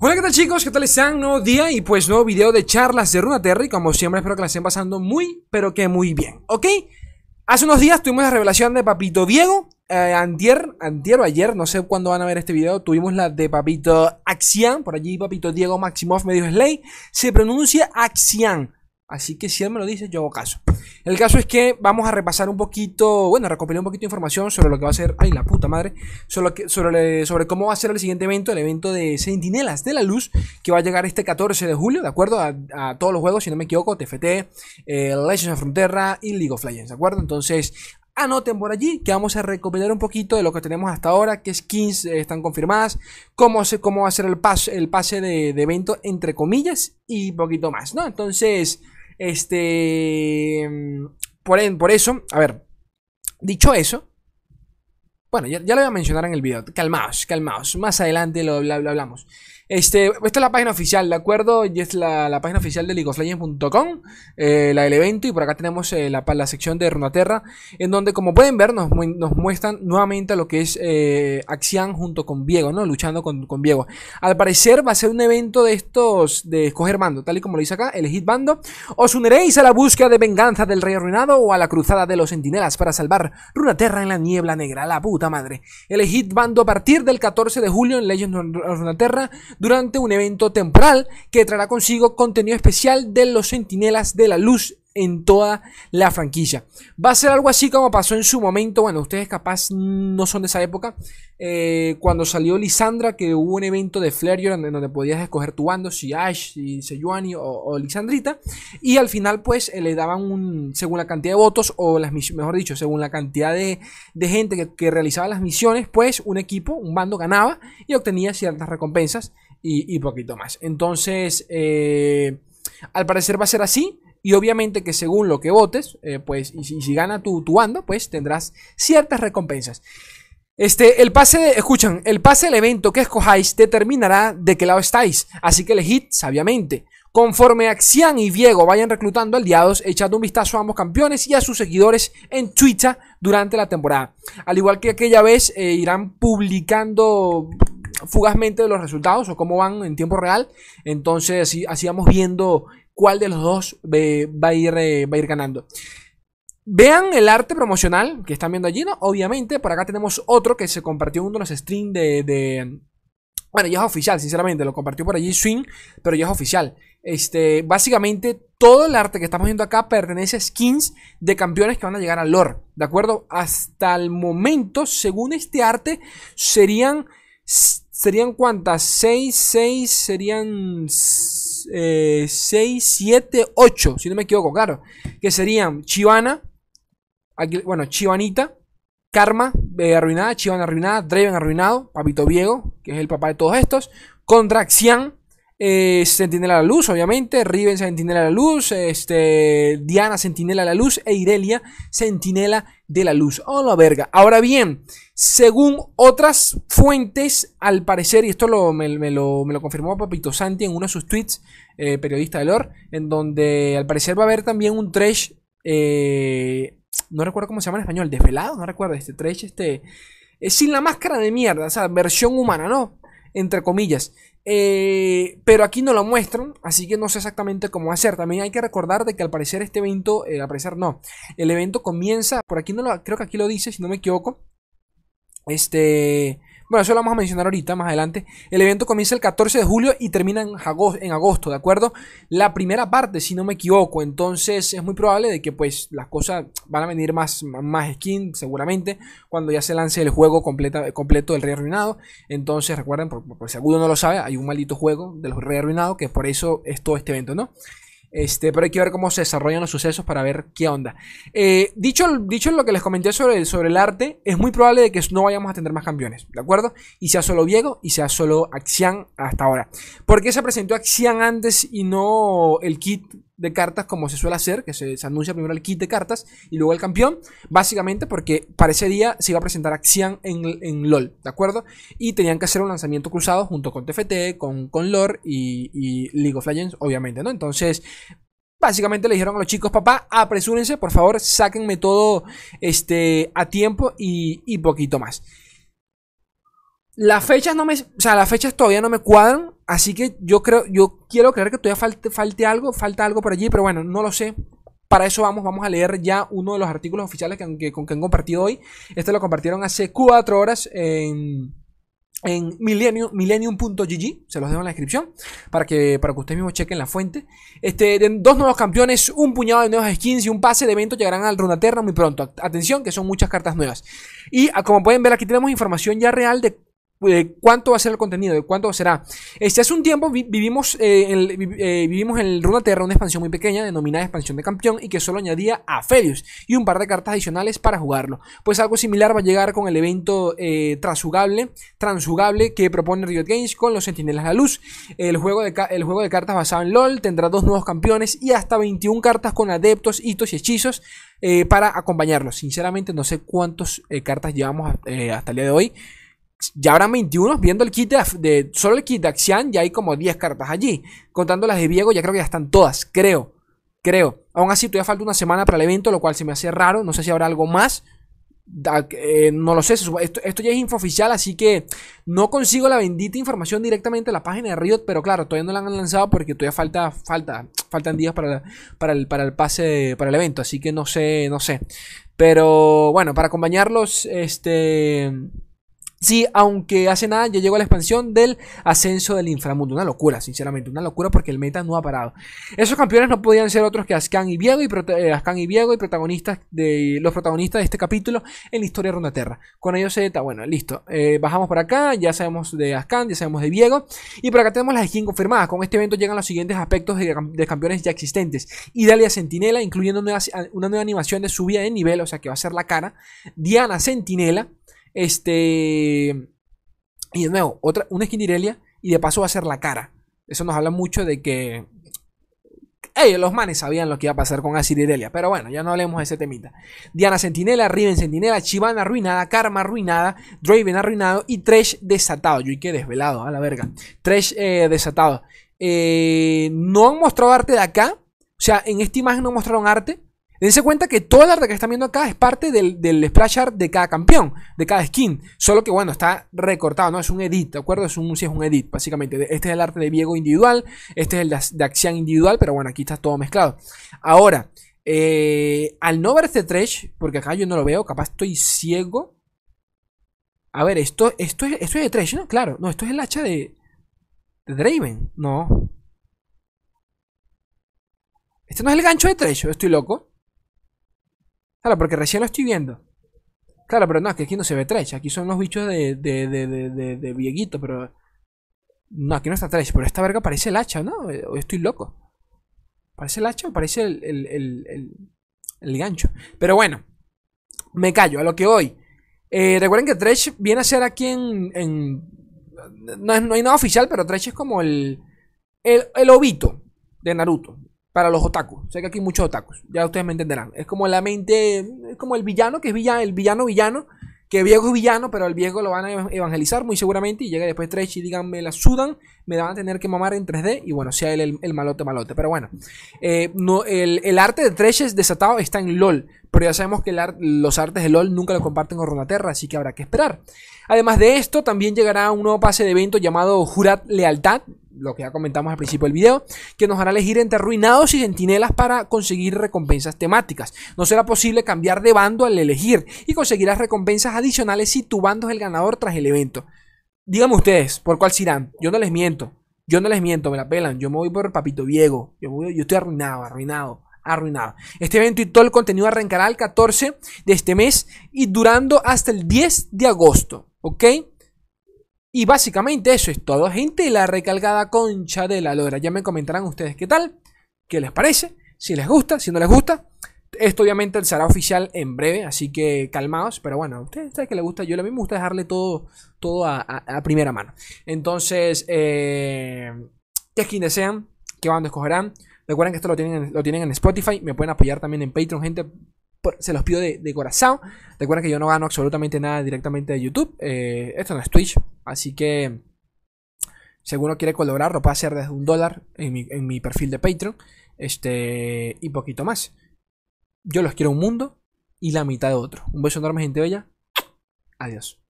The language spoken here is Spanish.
Hola, ¿qué tal chicos? ¿Qué tal están? Nuevo día y pues nuevo video de charlas de Runaterra y como siempre espero que la estén pasando muy, pero que muy bien, ¿ok? Hace unos días tuvimos la revelación de Papito Diego, eh, antier, antier o ayer, no sé cuándo van a ver este video, tuvimos la de Papito Axian, por allí Papito Diego Maximov me dijo Slay, se pronuncia Axian, así que si él me lo dice yo hago caso. El caso es que vamos a repasar un poquito, bueno, recopilar un poquito de información sobre lo que va a ser, ay la puta madre, sobre, sobre, sobre cómo va a ser el siguiente evento, el evento de Sentinelas de la Luz, que va a llegar este 14 de julio, ¿de acuerdo? A, todos los juegos, si no me equivoco, TFT, eh, Legends of Frontera y League of Legends, ¿de acuerdo? Entonces, anoten por allí que vamos a recopilar un poquito de lo que tenemos hasta ahora, qué skins eh, están confirmadas, cómo, se, cómo va a ser el, pase el pase de, de evento entre comillas y poquito más, ¿no? Entonces... Este. Por, por eso, a ver. Dicho eso. Bueno, ya, lo voy a mencionar en el video. Calmaos, calmaos. Más adelante lo, lo hablamos. Este, esta es la página oficial, ¿de acuerdo? Y es la, la página oficial de leagueoflegends.com, eh, la del evento, y por acá tenemos eh, la, la, sección de Runaterra, en donde, como pueden ver, nos, nos muestran nuevamente lo que es eh, Axian junto con Viego, ¿no? Luchando con, con Viego. Al parecer va a ser un evento de estos, de escoger bando, tal y como lo dice acá, elegid bando. Os uniréis a la búsqueda de venganza del rey arruinado o a la cruzada de los sentinelas para salvar Runaterra en la niebla negra, la puta madre. Elegid bando a partir del 14 de julio en Legends of Runaterra durante un evento temporal que traerá consigo contenido especial de los Sentinelas de la Luz en toda la franquicia. Va a ser algo así como pasó en su momento, bueno, ustedes capaz no son de esa época, eh, cuando salió Lisandra, que hubo un evento de Flareon donde, donde podías escoger tu bando, si Ash, si Sejuani o, Lisandrita, y al final pues eh, le daban un, según la cantidad de votos, o las mejor dicho, según la cantidad de, gente que, realizaba las misiones, pues un equipo, un bando ganaba y obtenía ciertas recompensas y, poquito más. Entonces, eh, al parecer va a ser así. Y obviamente que según lo que votes, eh, pues, y si, gana tu, bando, pues tendrás ciertas recompensas. Este, el pase, escuchan, el pase del evento que escojáis determinará de qué lado estáis, así que elegid sabiamente. Conforme Axian y Diego vayan reclutando aliados, echando un vistazo a ambos campeones y a sus seguidores en Twitter durante la temporada. Al igual que aquella vez, eh, irán publicando fugazmente los resultados o cómo van en tiempo real. Entonces, así, así vamos viendo cuál de los dos va a ir, eh, va a ir ganando. Vean el arte promocional que están viendo allí, ¿no? Obviamente, por acá tenemos otro que se compartió en uno de los streams de, Bueno, ya es oficial, sinceramente, lo compartió por allí Swing, pero ya es oficial. Este, básicamente, todo el arte que estamos viendo acá pertenece a skins de campeones que van a llegar al lore, ¿de acuerdo? Hasta el momento, según este arte, serían... ¿Serían cuántas? 6, 6, serían... 6, 7, 8, si no me equivoco, claro. Que serían Chivana, bueno, Chivanita, Karma eh, arruinada, Chivana arruinada, Draven arruinado, Papito Viego, que es el papá de todos estos, contra Xian, eh, Sentinela a la Luz, obviamente, Riven Sentinela a la Luz, este, Diana Sentinela a la Luz e Irelia Sentinela de la Luz. Oh, la verga. Ahora bien, según otras fuentes, al parecer, y esto lo, me, lo, confirmó Papito Santi en uno de sus tweets, eh, periodista de lore, en donde al parecer va a haber también un trash, eh, no recuerdo cómo se llama en español, desvelado, no recuerdo, este trash, este, sin la máscara de mierda, o sea, versión humana, ¿no? Entre comillas. Eh, pero aquí no lo muestran, así que no sé exactamente cómo ser. También hay que recordar de que al parecer este evento, eh, al parecer no, el evento comienza, por aquí no lo, creo que aquí lo dice, si no me equivoco. Este, bueno, eso lo vamos a mencionar ahorita, más adelante. El evento comienza el 14 de julio y termina en agosto, ¿de acuerdo? La primera parte, si no me equivoco. Entonces es muy probable de que pues las cosas van a venir más, más skin, seguramente, cuando ya se lance el juego completa, completo del Rey Arruinado. Entonces recuerden, por, si alguno no lo sabe, hay un maldito juego del Rey Arruinado que por eso es todo este evento, ¿no? Este, pero hay que ver cómo se desarrollan los sucesos para ver qué onda. Eh, dicho, dicho lo que les comenté sobre, sobre el arte, es muy probable de que no vayamos a tener más campeones, ¿de acuerdo? Y sea solo Viego y sea solo Axian hasta ahora. ¿Por qué se presentó Axian antes y no el kit de cartas como se suele hacer, que se, anuncia primero el kit de cartas y luego el campeón, básicamente porque para ese día se iba a presentar Axian en, LOL, ¿de acuerdo? Y tenían que hacer un lanzamiento cruzado junto con TFT, con, con LOR y, League of Legends, obviamente, ¿no? Entonces, básicamente le dijeron a los chicos, papá, apresúrense, por favor, sáquenme todo este, a tiempo y, y poquito más. Las fechas no me. O sea, las fechas todavía no me cuadran. Así que yo creo. Yo quiero creer que todavía falte, falte algo. Falta algo por allí. Pero bueno, no lo sé. Para eso vamos, vamos a leer ya uno de los artículos oficiales que, con que han compartido hoy. Este lo compartieron hace cuatro horas en, en millennium, millennium.gg, se los dejo en la descripción para que, para que ustedes mismos chequen la fuente. Este, dos nuevos campeones, un puñado de nuevos skins y un pase de evento llegarán al Runaterra muy pronto. Atención, que son muchas cartas nuevas. Y ah, como pueden ver, aquí tenemos información ya real de cuánto va a ser el contenido, de cuánto será. Este, hace un tiempo vivimos, eh, eh, vivimos en el Runaterra una expansión muy pequeña denominada expansión de campeón y que solo añadía a Felius y un par de cartas adicionales para jugarlo. Pues algo similar va a llegar con el evento eh, transjugable, transjugable que propone Riot Games con los Sentinelas de la Luz. El juego, de, el juego de cartas basado en LOL tendrá dos nuevos campeones y hasta 21 cartas con adeptos, hitos y hechizos para acompañarlos. Sinceramente no sé cuántas cartas llevamos hasta el día de hoy ya habrán 21. Viendo el kit de, solo el kit de Axian, ya hay como 10 cartas allí. Contando las de Viego, ya creo que ya están todas. Creo. Creo. Aún así, todavía falta una semana para el evento, lo cual se me hace raro. No sé si habrá algo más. Eh, no lo sé, esto, esto, ya es info oficial, así que no consigo la bendita información directamente en la página de Riot, pero claro, todavía no la han lanzado porque todavía falta, falta, faltan días para, para, el, para el pase, para el evento, así que no sé, no sé. Pero bueno, para acompañarlos, este... Sí, aunque hace nada ya llegó la expansión del ascenso del inframundo. Una locura, sinceramente, una locura porque el meta no ha parado. Esos campeones no podían ser otros que Ascan y Viego y, eh, y, Viego y protagonistas de, los protagonistas de este capítulo en la historia de Runaterra. Con ellos Z, bueno, listo. Eh, bajamos por acá, ya sabemos de Ascan, ya sabemos de Viego. Y por acá tenemos las skins confirmadas. Con este evento llegan los siguientes aspectos de, campeones ya existentes. Idalia Sentinela, incluyendo una nueva animación de subida de nivel, o sea que va a ser la cara. Diana Sentinela. Este. Y de nuevo, otra, una skin Irelia. Y de paso va a ser la cara. Eso nos habla mucho de que. Los manes sabían lo que iba a pasar con Asir Irelia. Pero bueno, ya no hablemos de ese temita. Diana Sentinela, Riven Sentinela, Chivana arruinada, Karma arruinada, Draven arruinado y Tresh desatado. Yo y que desvelado, a la verga. Tresh eh, desatado. Eh, no han mostrado arte de acá. O sea, en esta imagen no mostraron arte. Dense cuenta que todo el arte que están viendo acá es parte del, splash art de cada campeón, de cada skin. Solo que bueno, está recortado, ¿no? Es un edit, ¿de acuerdo? Es un, es un edit, básicamente. Este es el arte de Viego individual, este es el de, de Axian individual, pero bueno, aquí está todo mezclado. Ahora, eh, al no ver este trash, porque acá yo no lo veo, capaz estoy ciego. A ver, esto, esto, es, esto es de trash, ¿no? Claro, no, esto es el hacha de, de Draven, no. Este no es el gancho de trash, estoy loco. Claro, porque recién lo estoy viendo. Claro, pero no, es que aquí no se ve Tresh. Aquí son los bichos de, de, de, de, de Vieguito, pero... No, aquí no está Tresh. Pero esta verga parece el hacha, ¿no? O estoy loco. ¿Parece el hacha o parece el, el, el, el, gancho? Pero bueno, me callo. A lo que hoy. Eh, recuerden que Tresh viene a ser aquí en... en no, no, hay nada oficial, pero Tresh es como el... El, el obito de Naruto para los otakus. Sé que aquí hay muchos otakus, ya ustedes me entenderán. Es como la mente, es como el villano, que es villano, el villano villano, que viejo es villano, pero el viejo lo van a evangelizar muy seguramente y llega después Tresh y digan, me la sudan, me van a tener que mamar en 3D y bueno, sea él el, malote malote. Pero bueno, eh, no, el, arte de Tresh desatado está en LOL, pero ya sabemos que los artes de LOL nunca lo comparten con Runaterra, así que habrá que esperar. Además de esto, también llegará un nuevo pase de evento llamado Jurat Lealtad, lo que ya comentamos al principio del video, que nos hará elegir entre arruinados y centinelas para conseguir recompensas temáticas. No será posible cambiar de bando al elegir y conseguirás recompensas adicionales si tu bando es el ganador tras el evento. Díganme ustedes, ¿por cuál irán? Yo no les miento. Yo no les miento, me la pelan. Yo me voy por Papito Viego. Yo, yo estoy arruinado, arruinado, arruinado. Este evento y todo el contenido arrancará el 14 de este mes y durando hasta el 10 de agosto. ¿Ok? Y básicamente eso es todo, gente. La recalcada concha de la lora. Ya me comentarán ustedes qué tal, qué les parece, si les gusta, si no les gusta. Esto obviamente será oficial en breve, así que calmaos. Pero bueno, a ustedes saben que les gusta. Yo a mí me gusta dejarle todo, todo a, primera mano. Entonces, eh, ¿qué skin desean? ¿Qué bando escogerán? Recuerden que esto lo tienen, lo tienen en Spotify. Me pueden apoyar también en Patreon, gente se los pido de, corazón. Recuerden que yo no gano absolutamente nada directamente de YouTube. Eh, esto no es Twitch. Así que si alguno quiere colaborar, lo puede hacer desde un dólar en mi, perfil de Patreon. Este, y poquito más. Yo los quiero un mundo y la mitad de otro. Un beso enorme, gente bella. Adiós.